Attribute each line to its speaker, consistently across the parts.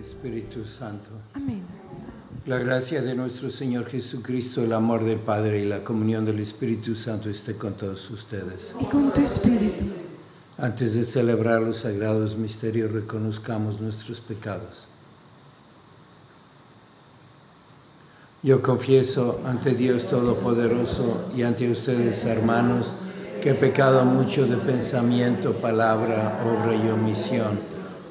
Speaker 1: Espíritu Santo.
Speaker 2: Amén.
Speaker 1: La gracia de nuestro Señor Jesucristo, el amor del Padre y la comunión del Espíritu Santo esté con todos ustedes.
Speaker 2: Y con tu Espíritu.
Speaker 1: Antes de celebrar los sagrados misterios, reconozcamos nuestros pecados. Yo confieso ante Dios Todopoderoso y ante ustedes, hermanos, que he pecado mucho de pensamiento, palabra, obra y omisión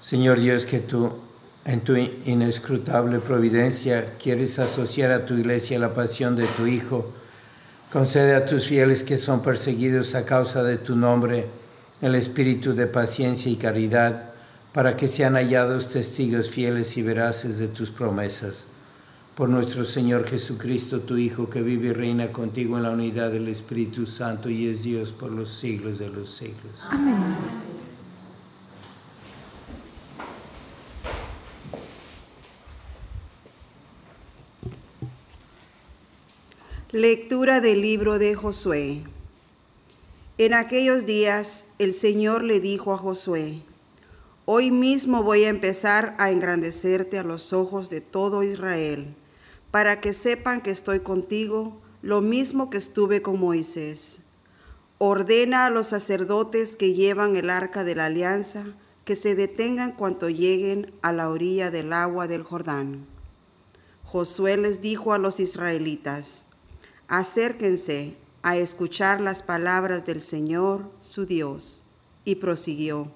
Speaker 1: Señor Dios, que tú en tu inescrutable providencia quieres asociar a tu iglesia la pasión de tu Hijo, concede a tus fieles que son perseguidos a causa de tu nombre el espíritu de paciencia y caridad, para que sean hallados testigos fieles y veraces de tus promesas. Por nuestro Señor Jesucristo, tu Hijo, que vive y reina contigo en la unidad del Espíritu Santo y es Dios por los siglos de los siglos.
Speaker 2: Amén. Lectura del libro de Josué. En aquellos días el Señor le dijo a Josué, Hoy mismo voy a empezar a engrandecerte a los ojos de todo Israel, para que sepan que estoy contigo, lo mismo que estuve con Moisés. Ordena a los sacerdotes que llevan el arca de la alianza que se detengan cuando lleguen a la orilla del agua del Jordán. Josué les dijo a los israelitas, acérquense a escuchar las palabras del Señor, su Dios. Y prosiguió,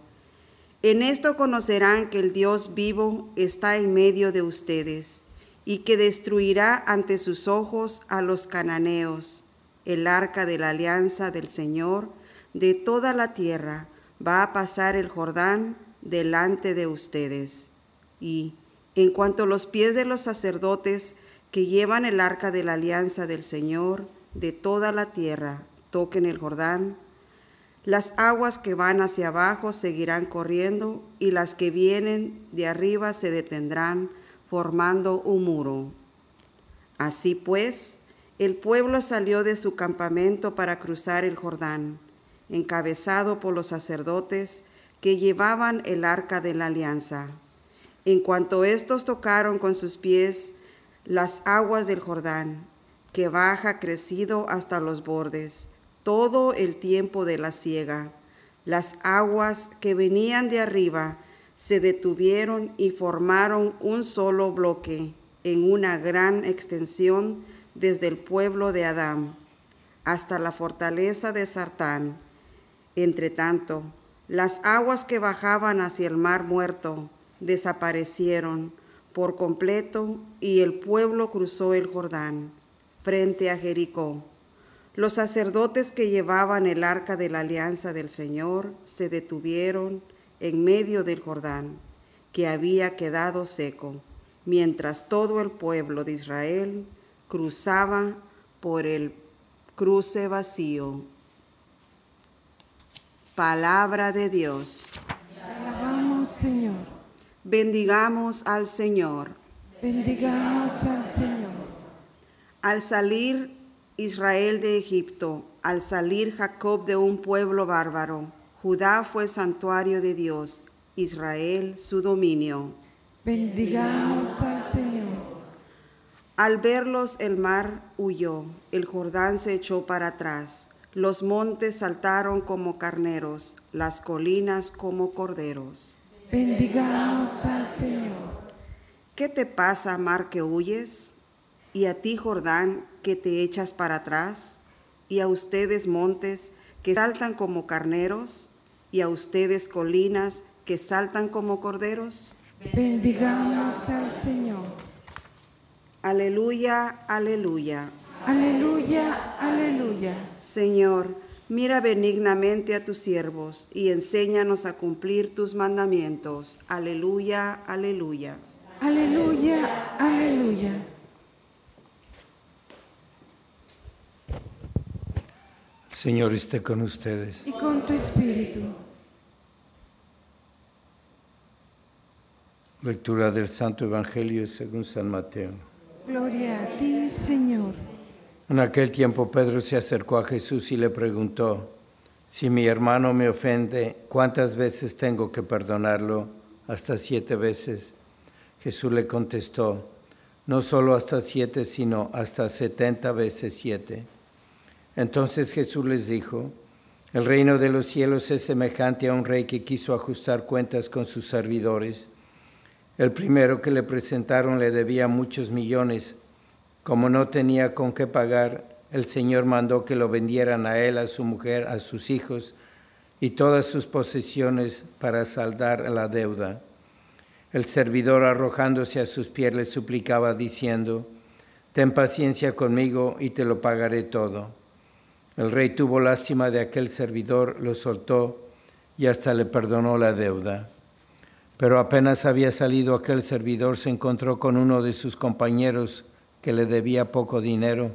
Speaker 2: en esto conocerán que el Dios vivo está en medio de ustedes y que destruirá ante sus ojos a los cananeos. El arca de la alianza del Señor de toda la tierra va a pasar el Jordán delante de ustedes. Y en cuanto los pies de los sacerdotes que llevan el arca de la alianza del Señor de toda la tierra toquen el Jordán, las aguas que van hacia abajo seguirán corriendo y las que vienen de arriba se detendrán formando un muro. Así pues, el pueblo salió de su campamento para cruzar el Jordán, encabezado por los sacerdotes que llevaban el arca de la alianza. En cuanto estos tocaron con sus pies las aguas del Jordán, que baja crecido hasta los bordes. todo el tiempo de la siega. Las aguas que venían de arriba se detuvieron y formaron un solo bloque en una gran extensión desde el pueblo de Adán hasta la fortaleza de Sartán. Entre tanto, las aguas que bajaban hacia el mar muerto desaparecieron por completo y el pueblo cruzó el Jordán frente a Jericó. Los sacerdotes que llevaban el arca de la alianza del Señor se detuvieron en medio del Jordán, que había quedado seco, mientras todo el pueblo de Israel cruzaba por el cruce vacío. Palabra de Dios.
Speaker 3: Alabamos, Señor.
Speaker 2: Bendigamos al Señor.
Speaker 3: Bendigamos al Señor.
Speaker 2: Al salir Israel de Egipto, al salir Jacob de un pueblo bárbaro, Judá fue santuario de Dios, Israel su dominio.
Speaker 3: Bendigamos al Señor.
Speaker 2: Al verlos el mar huyó, el Jordán se echó para atrás, los montes saltaron como carneros, las colinas como corderos.
Speaker 3: Bendigamos al Señor.
Speaker 2: ¿Qué te pasa, mar que huyes? Y a ti, Jordán, que te echas para atrás? Y a ustedes, montes, que saltan como carneros? Y a ustedes, colinas, que saltan como corderos?
Speaker 3: Bendigamos al Señor.
Speaker 2: Aleluya, aleluya.
Speaker 3: Aleluya, aleluya.
Speaker 2: Señor, mira benignamente a tus siervos y enséñanos a cumplir tus mandamientos. Aleluya, aleluya.
Speaker 3: Aleluya, aleluya.
Speaker 1: Señor esté con ustedes.
Speaker 3: Y con tu espíritu.
Speaker 1: Lectura del Santo Evangelio según San Mateo.
Speaker 3: Gloria a ti, Señor.
Speaker 1: En aquel tiempo Pedro se acercó a Jesús y le preguntó, si mi hermano me ofende, ¿cuántas veces tengo que perdonarlo? Hasta siete veces. Jesús le contestó, no solo hasta siete, sino hasta setenta veces siete. Entonces Jesús les dijo, el reino de los cielos es semejante a un rey que quiso ajustar cuentas con sus servidores. El primero que le presentaron le debía muchos millones. Como no tenía con qué pagar, el Señor mandó que lo vendieran a él, a su mujer, a sus hijos y todas sus posesiones para saldar la deuda. El servidor arrojándose a sus pies le suplicaba diciendo, Ten paciencia conmigo y te lo pagaré todo. El rey tuvo lástima de aquel servidor, lo soltó y hasta le perdonó la deuda. Pero apenas había salido aquel servidor, se encontró con uno de sus compañeros que le debía poco dinero.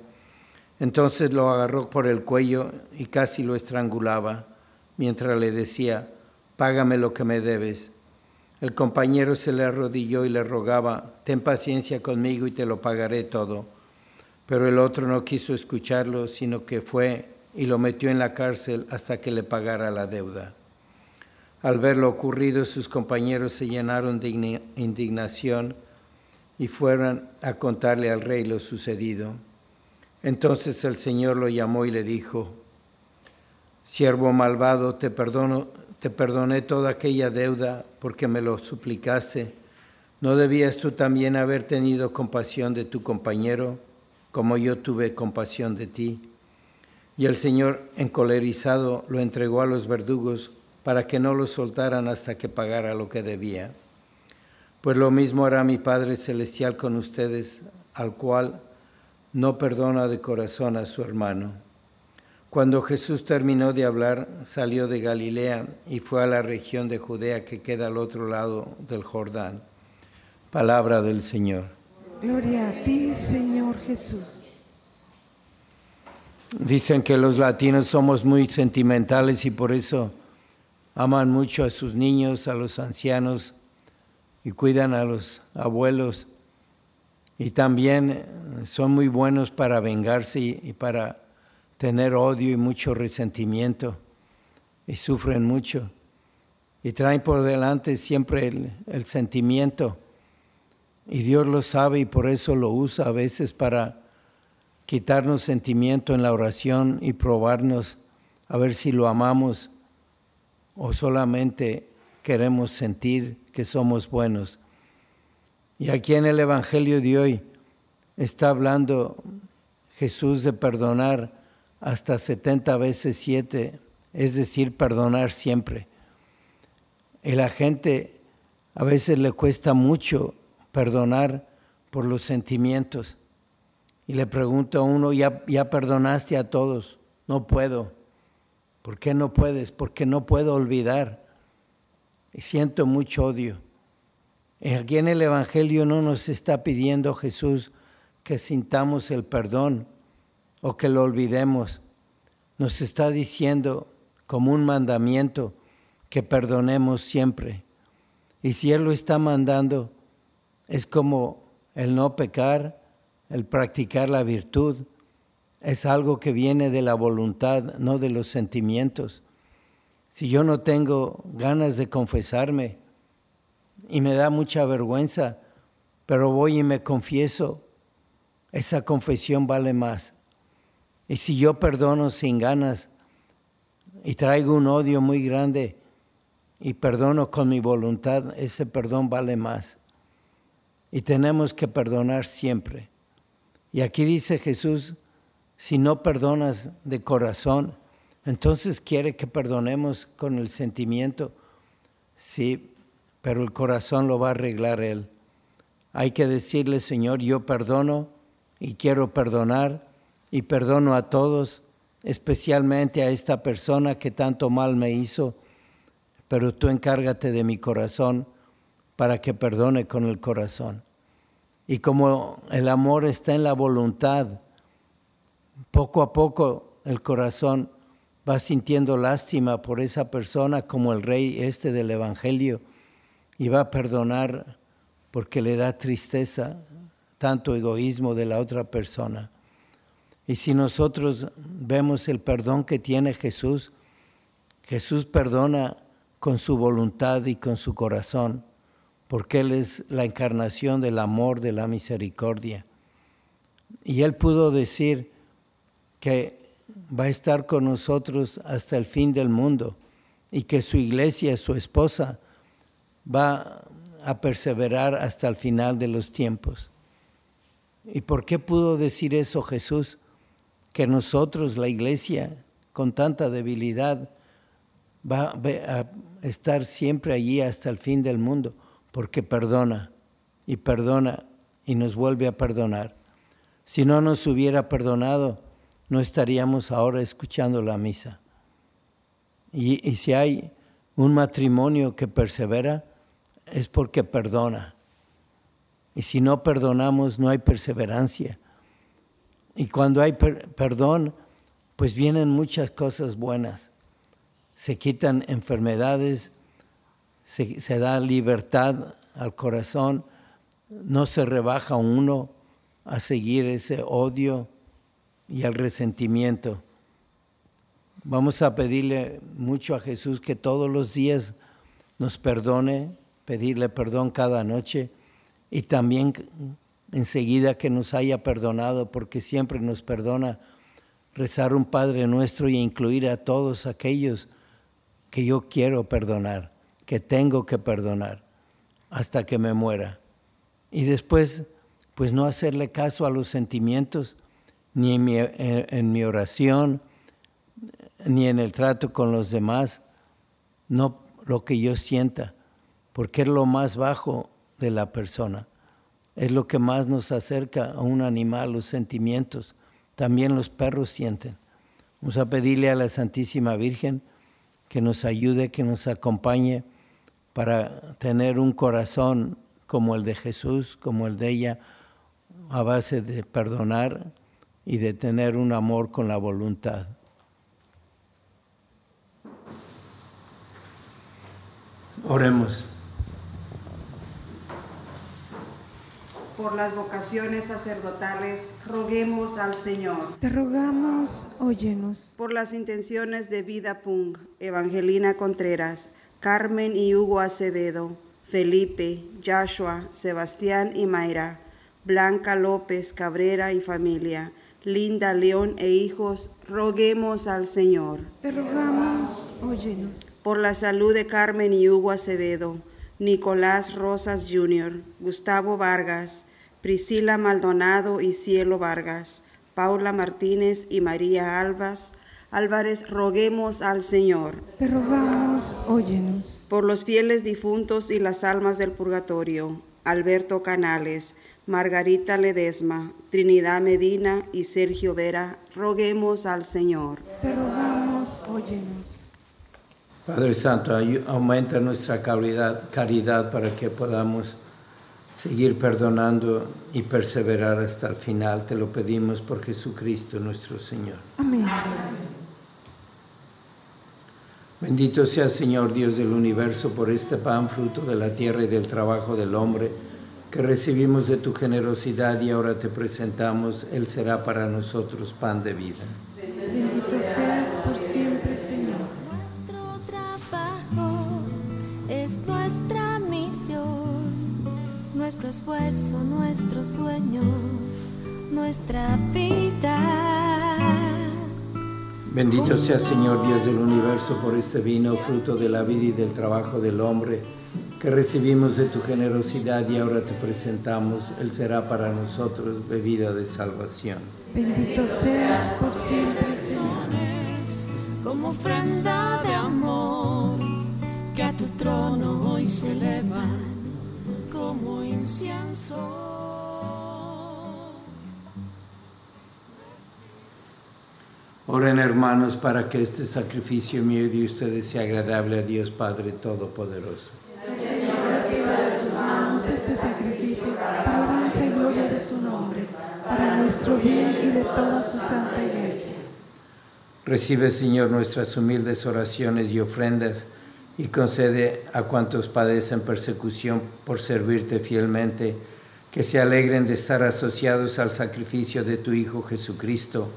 Speaker 1: Entonces lo agarró por el cuello y casi lo estrangulaba, mientras le decía, Págame lo que me debes. El compañero se le arrodilló y le rogaba, Ten paciencia conmigo y te lo pagaré todo. Pero el otro no quiso escucharlo, sino que fue y lo metió en la cárcel hasta que le pagara la deuda. Al ver lo ocurrido, sus compañeros se llenaron de indignación y fueron a contarle al rey lo sucedido. Entonces el Señor lo llamó y le dijo, Siervo malvado, te perdono, te perdoné toda aquella deuda porque me lo suplicaste. ¿No debías tú también haber tenido compasión de tu compañero, como yo tuve compasión de ti? Y el Señor, encolerizado, lo entregó a los verdugos para que no lo soltaran hasta que pagara lo que debía. Pues lo mismo hará mi Padre Celestial con ustedes, al cual no perdona de corazón a su hermano. Cuando Jesús terminó de hablar, salió de Galilea y fue a la región de Judea que queda al otro lado del Jordán. Palabra del Señor.
Speaker 3: Gloria a ti, Señor Jesús.
Speaker 1: Dicen que los latinos somos muy sentimentales y por eso aman mucho a sus niños, a los ancianos y cuidan a los abuelos. Y también son muy buenos para vengarse y, para tener odio y mucho resentimiento. Y sufren mucho. Y traen por delante siempre el, el sentimiento. Y Dios lo sabe y por eso lo usa a veces para quitarnos sentimiento en la oración y probarnos a ver si lo amamos o solamente queremos sentir que somos buenos. Y aquí en el Evangelio de hoy está hablando Jesús de perdonar hasta 70 veces 7, es decir, perdonar siempre. Y la gente a veces le cuesta mucho perdonar por los sentimientos. Y le pregunto a uno, ¿ya, ya perdonaste a todos? No puedo. ¿Por qué no puedes? Porque no puedo olvidar. Siento mucho odio. Aquí en el Evangelio no nos está pidiendo Jesús que sintamos el perdón o que lo olvidemos. Nos está diciendo como un mandamiento que perdonemos siempre. Y si Él lo está mandando, es como el no pecar, el practicar la virtud. Es algo que viene de la voluntad, no de los sentimientos. Si yo no tengo ganas de confesarme y me da mucha vergüenza, pero voy y me confieso, esa confesión vale más. Y si yo perdono sin ganas y traigo un odio muy grande y perdono con mi voluntad, ese perdón vale más. Y tenemos que perdonar siempre. Y aquí dice Jesús, si no perdonas de corazón, entonces quiere que perdonemos con el sentimiento. Sí, pero el corazón lo va a arreglar Él. Hay que decirle, Señor, yo perdono y quiero perdonar y perdono a todos, especialmente a esta persona que tanto mal me hizo, pero tú encárgate de mi corazón para que perdone con el corazón. Y como el amor está en la voluntad, poco a poco el corazón va sintiendo lástima por esa persona como el rey este del Evangelio y va a perdonar porque le da tristeza, tanto egoísmo de la otra persona. Y si nosotros vemos el perdón que tiene Jesús, Jesús perdona con su voluntad y con su corazón, porque Él es la encarnación del amor, de la misericordia. Y Él pudo decir que va a estar con nosotros hasta el fin del mundo y que su iglesia, su esposa, va a perseverar hasta el final de los tiempos. ¿Y por qué pudo decir eso Jesús? Que nosotros, la iglesia, con tanta debilidad, va a estar siempre allí hasta el fin del mundo, porque perdona y perdona y nos vuelve a perdonar. Si no nos hubiera perdonado, no estaríamos ahora escuchando la misa. Y, y si hay un matrimonio que persevera, es porque perdona. Y si no perdonamos, no hay perseverancia. Y cuando hay perdón, pues vienen muchas cosas buenas. Se quitan enfermedades, se, se, da libertad al corazón, no se rebaja uno a seguir ese odio y al resentimiento. Vamos a pedirle mucho a Jesús que todos los días nos perdone, pedirle perdón cada noche y también enseguida que nos haya perdonado, porque siempre nos perdona, rezar un Padre nuestro y incluir a todos aquellos que yo quiero perdonar, que tengo que perdonar, hasta que me muera. Y después, pues no hacerle caso a los sentimientos, ni en mi, oración, ni en el trato con los demás, no lo que yo sienta, porque es lo más bajo de la persona. Es lo que más nos acerca a un animal, los sentimientos. También los perros sienten. Vamos a pedirle a la Santísima Virgen que nos ayude, que nos acompañe para tener un corazón como el de Jesús, como el de ella, a base de perdonar y de tener un amor con la voluntad. Oremos.
Speaker 2: por las vocaciones sacerdotales, roguemos al Señor.
Speaker 3: Te rogamos, óyenos.
Speaker 2: Por las intenciones de Vida Pung, Evangelina Contreras, Carmen y Hugo Acevedo, Felipe, Joshua, Sebastián y Mayra, Blanca López Cabrera y familia, Linda León e hijos, roguemos al Señor.
Speaker 3: Te rogamos, óyenos.
Speaker 2: Por la salud de Carmen y Hugo Acevedo, Nicolás Rosas Jr., Gustavo Vargas, Priscila Maldonado y Cielo Vargas, Paula Martínez y María Albas, Álvarez, roguemos al Señor.
Speaker 3: Te rogamos, óyenos.
Speaker 2: Por los fieles difuntos y las almas del purgatorio, Alberto Canales, Margarita Ledesma, Trinidad Medina y Sergio Vera, roguemos al Señor.
Speaker 3: Te rogamos, óyenos.
Speaker 1: Padre Santo, aumenta nuestra caridad, caridad para que podamos seguir perdonando y perseverar hasta el final. Te lo pedimos por Jesucristo nuestro Señor.
Speaker 3: Amén.
Speaker 1: Bendito sea Señor Dios del universo por este pan, fruto de la tierra y del trabajo del hombre, que recibimos de tu generosidad y ahora te presentamos. Él será para nosotros pan de vida.
Speaker 3: Bendito seas por siempre, Señor.
Speaker 4: Nuestro trabajo es nuestra misión, nuestro esfuerzo, nuestros sueños, nuestra vida.
Speaker 1: Bendito sea Señor Dios del universo por este vino, fruto de la vida y del trabajo del hombre, que recibimos de tu generosidad y ahora te presentamos. Él será para nosotros bebida de salvación.
Speaker 3: Bendito seas por siempre, Señor.
Speaker 4: Como ofrenda de amor que a tu trono hoy se eleva como incienso.
Speaker 1: Oren hermanos para que este sacrificio mío y de ustedes sea agradable a Dios Padre Todopoderoso.
Speaker 3: Damos este sacrificio para alabanza y gloria de su nombre, para nuestro bien y de toda su santa iglesia.
Speaker 1: Recibe Señor nuestras humildes oraciones y ofrendas y concede a cuantos padecen persecución por servirte fielmente, que se alegren de estar asociados al sacrificio de tu Hijo Jesucristo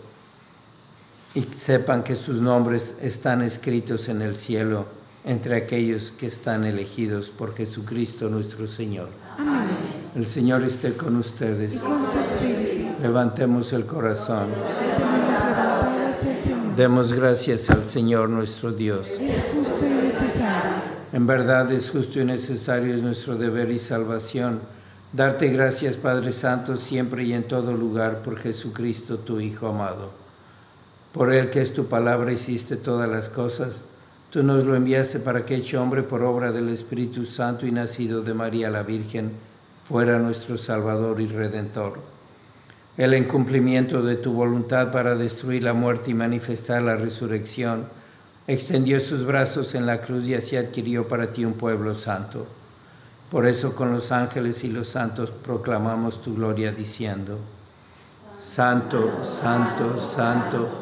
Speaker 1: y sepan que sus nombres están escritos en el cielo entre aquellos que están elegidos por Jesucristo nuestro Señor.
Speaker 3: Amén.
Speaker 1: El Señor esté con ustedes.
Speaker 3: Y con tu espíritu,
Speaker 1: Levantemos el corazón.
Speaker 3: hacia el Señor.
Speaker 1: Demos gracias al Señor nuestro Dios.
Speaker 3: Es justo y necesario.
Speaker 1: En verdad es justo y necesario, es nuestro deber y salvación. Darte gracias, Padre Santo, siempre y en todo lugar, por Jesucristo, tu Hijo amado. Por Él que es tu palabra hiciste todas las cosas. Tú nos lo enviaste para que, hecho hombre por obra del Espíritu Santo y nacido de María la Virgen, fuera nuestro Salvador y Redentor. Él en cumplimiento de tu voluntad para destruir la muerte y manifestar la resurrección, extendió sus brazos en la cruz y así adquirió para ti un pueblo santo. Por eso con los ángeles y los santos proclamamos tu gloria diciendo, Santo, Santo, Santo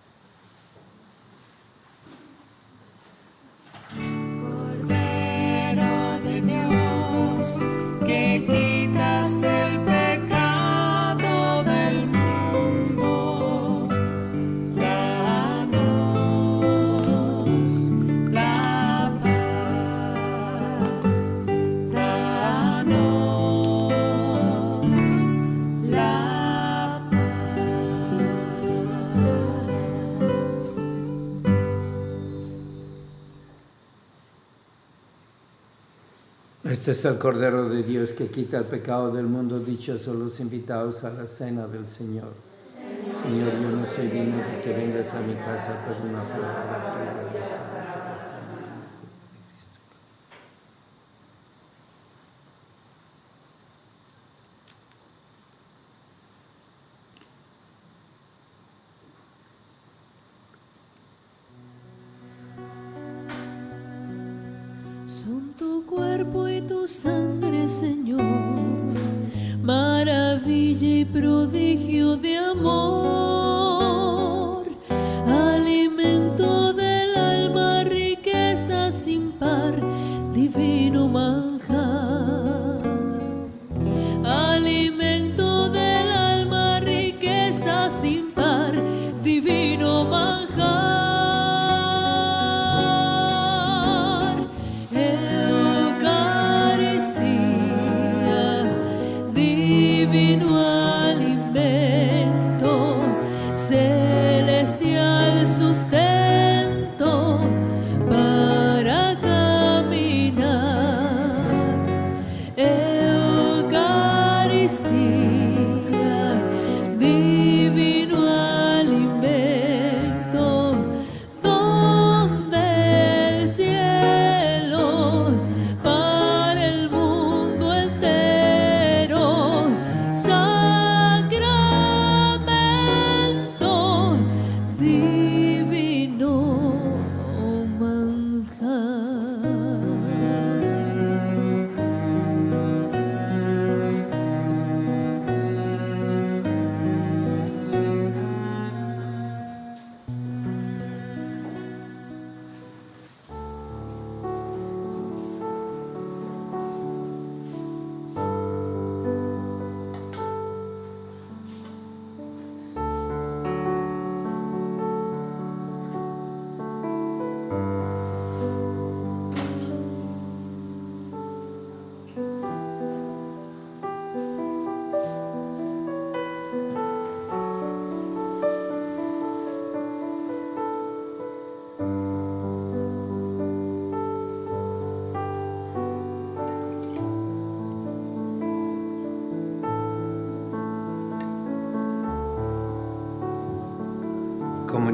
Speaker 1: Este es el Cordero de Dios que quita el pecado del mundo. Dichosos los invitados a la cena del Señor. Señor, yo no soy digno de que vengas a mi casa, pero una palabra
Speaker 5: Son tu cuerpo y tu sangre, Señor, maravilla y prodigio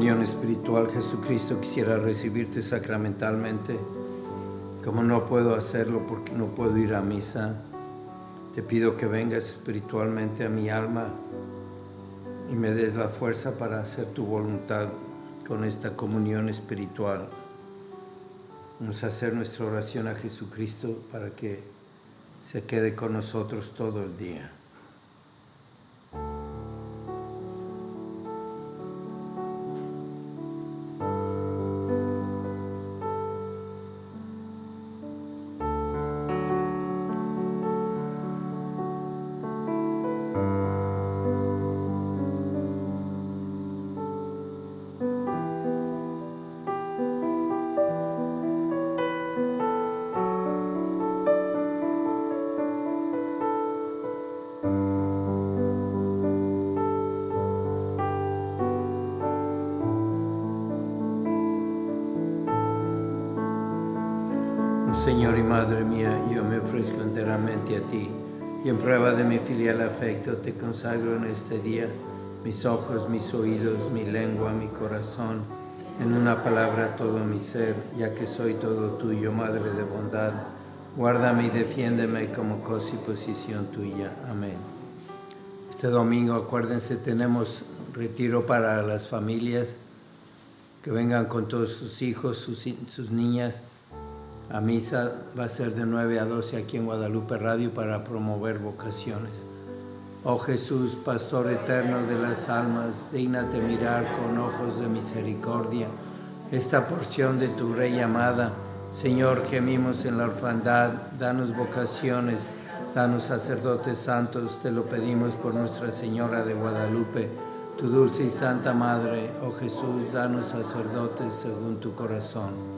Speaker 1: comunión espiritual, Jesucristo, quisiera recibirte sacramentalmente. Como no puedo hacerlo porque no puedo ir a misa, te pido que vengas espiritualmente a mi alma y me des la fuerza para hacer tu voluntad con esta comunión espiritual. Vamos a hacer nuestra oración a Jesucristo para que se quede con nosotros todo el día. Señor y Madre mía, yo me ofrezco enteramente a ti y en prueba de mi filial afecto te consagro en este día mis ojos, mis oídos, mi lengua, mi corazón, en una palabra todo mi ser, ya que soy todo tuyo, Madre de bondad. Guárdame y defiéndeme como cosa y posición tuya. Amén. Este domingo, acuérdense, tenemos retiro para las familias, que vengan con todos sus hijos, sus, sus niñas a misa va a ser de 9 a 12 aquí en Guadalupe Radio para promover vocaciones. Oh Jesús, Pastor eterno de las almas, dignate mirar con ojos de misericordia esta porción de tu Rey amada. Señor, gemimos en la orfandad, danos vocaciones, danos sacerdotes santos, te lo pedimos por Nuestra Señora de Guadalupe, tu dulce y santa Madre. Oh Jesús, danos sacerdotes según tu corazón.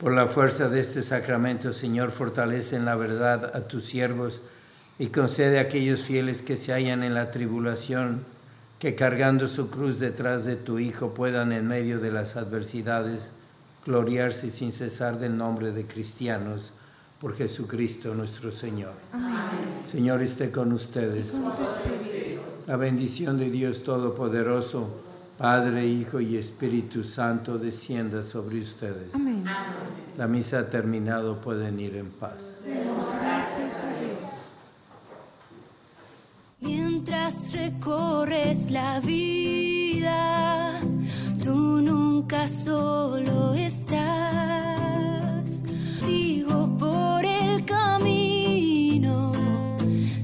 Speaker 1: Por la fuerza de este sacramento, Señor, fortalece en la verdad a tus siervos y concede a aquellos fieles que se hallan en la tribulación, que cargando su cruz detrás de tu Hijo puedan en medio de las adversidades gloriarse sin cesar del nombre de cristianos por Jesucristo nuestro Señor. Amén. Señor esté con ustedes. La bendición de Dios Todopoderoso, Padre, Hijo y Espíritu Santo, descienda sobre ustedes.
Speaker 3: Amén.
Speaker 1: La misa ha terminado, pueden ir en paz.
Speaker 3: Demos gracias a Dios.
Speaker 5: Mientras recorres la vida, tú nunca solo estás. Digo por el camino,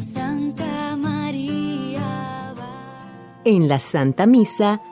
Speaker 5: Santa María va.
Speaker 6: En la Santa Misa